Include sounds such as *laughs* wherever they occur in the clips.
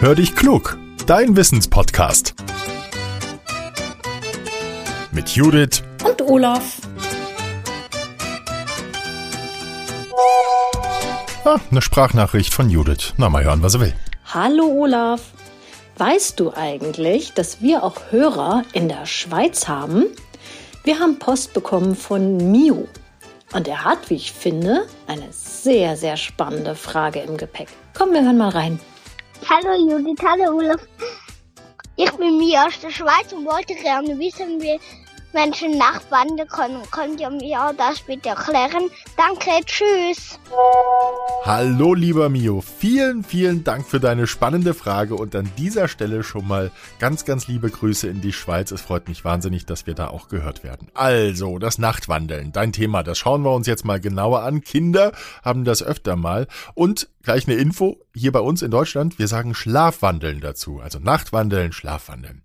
Hör dich klug, dein Wissenspodcast. Mit Judith und Olaf. Ah, eine Sprachnachricht von Judith. Na, mal hören, was er will. Hallo Olaf. Weißt du eigentlich, dass wir auch Hörer in der Schweiz haben? Wir haben Post bekommen von Mio. Und er hat, wie ich finde, eine sehr, sehr spannende Frage im Gepäck. Komm, wir hören mal rein. Hallo Judith, hallo Olaf. Ich bin Mia aus der Schweiz und wollte gerne wissen, wie Menschen nachwandern können. Könnt ihr mir das bitte erklären? Danke, tschüss. Hallo lieber Mio, vielen, vielen Dank für deine spannende Frage und an dieser Stelle schon mal ganz, ganz liebe Grüße in die Schweiz. Es freut mich wahnsinnig, dass wir da auch gehört werden. Also, das Nachtwandeln, dein Thema, das schauen wir uns jetzt mal genauer an. Kinder haben das öfter mal und gleich eine Info, hier bei uns in Deutschland, wir sagen Schlafwandeln dazu, also Nachtwandeln, Schlafwandeln.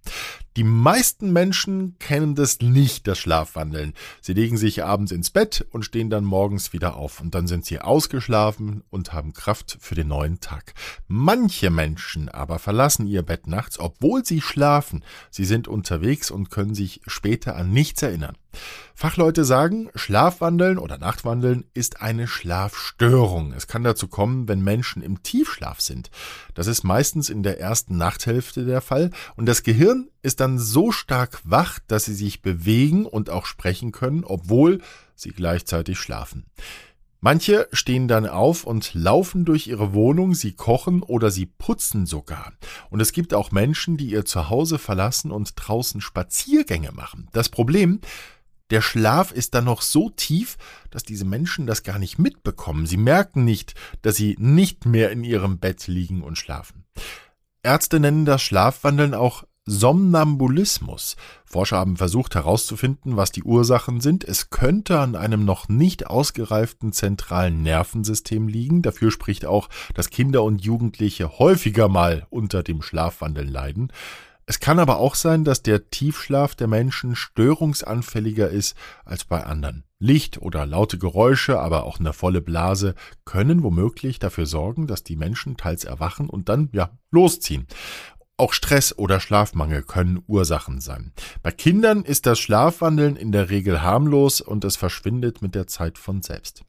Die meisten Menschen kennen das nicht, das Schlafwandeln. Sie legen sich abends ins Bett und stehen dann morgens wieder auf und dann sind sie ausgeschlafen und haben Kraft für den neuen Tag. Manche Menschen aber verlassen ihr Bett nachts, obwohl sie schlafen. Sie sind unterwegs und können sich später an nichts erinnern. Fachleute sagen, Schlafwandeln oder Nachtwandeln ist eine Schlafstörung. Es kann dazu kommen, wenn Menschen im Tiefschlaf sind. Das ist meistens in der ersten Nachthälfte der Fall und das Gehirn ist dann so stark wach, dass sie sich bewegen und auch sprechen können, obwohl sie gleichzeitig schlafen. Manche stehen dann auf und laufen durch ihre Wohnung, sie kochen oder sie putzen sogar. Und es gibt auch Menschen, die ihr Zuhause verlassen und draußen Spaziergänge machen. Das Problem, der Schlaf ist dann noch so tief, dass diese Menschen das gar nicht mitbekommen. Sie merken nicht, dass sie nicht mehr in ihrem Bett liegen und schlafen. Ärzte nennen das Schlafwandeln auch Somnambulismus. Forscher haben versucht herauszufinden, was die Ursachen sind. Es könnte an einem noch nicht ausgereiften zentralen Nervensystem liegen. Dafür spricht auch, dass Kinder und Jugendliche häufiger mal unter dem Schlafwandeln leiden. Es kann aber auch sein, dass der Tiefschlaf der Menschen störungsanfälliger ist als bei anderen. Licht oder laute Geräusche, aber auch eine volle Blase können womöglich dafür sorgen, dass die Menschen teils erwachen und dann ja losziehen. Auch Stress oder Schlafmangel können Ursachen sein. Bei Kindern ist das Schlafwandeln in der Regel harmlos und es verschwindet mit der Zeit von selbst.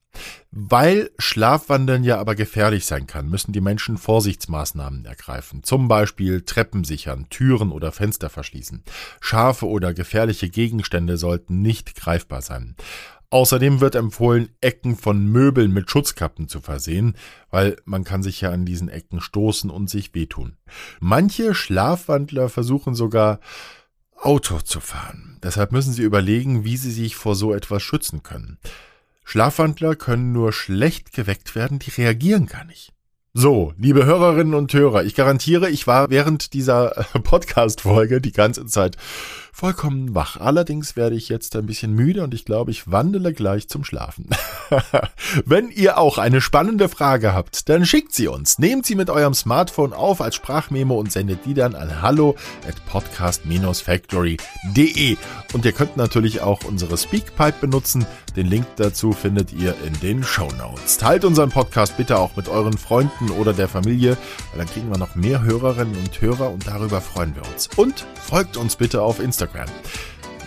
Weil Schlafwandeln ja aber gefährlich sein kann, müssen die Menschen Vorsichtsmaßnahmen ergreifen. Zum Beispiel Treppen sichern, Türen oder Fenster verschließen. Scharfe oder gefährliche Gegenstände sollten nicht greifbar sein. Außerdem wird empfohlen, Ecken von Möbeln mit Schutzkappen zu versehen, weil man kann sich ja an diesen Ecken stoßen und sich wehtun. Manche Schlafwandler versuchen sogar Auto zu fahren. Deshalb müssen sie überlegen, wie sie sich vor so etwas schützen können. Schlafwandler können nur schlecht geweckt werden, die reagieren gar nicht. So, liebe Hörerinnen und Hörer, ich garantiere, ich war während dieser äh, Podcast-Folge die ganze Zeit vollkommen wach. Allerdings werde ich jetzt ein bisschen müde und ich glaube, ich wandele gleich zum Schlafen. *laughs* Wenn ihr auch eine spannende Frage habt, dann schickt sie uns. Nehmt sie mit eurem Smartphone auf als Sprachmemo und sendet die dann an hallo at podcast-factory.de. Und ihr könnt natürlich auch unsere Speakpipe benutzen. Den Link dazu findet ihr in den Show Notes. Teilt unseren Podcast bitte auch mit euren Freunden oder der Familie, weil dann kriegen wir noch mehr Hörerinnen und Hörer und darüber freuen wir uns. Und folgt uns bitte auf Instagram Instagram.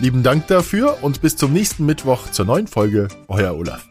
Lieben Dank dafür und bis zum nächsten Mittwoch zur neuen Folge. Euer Olaf.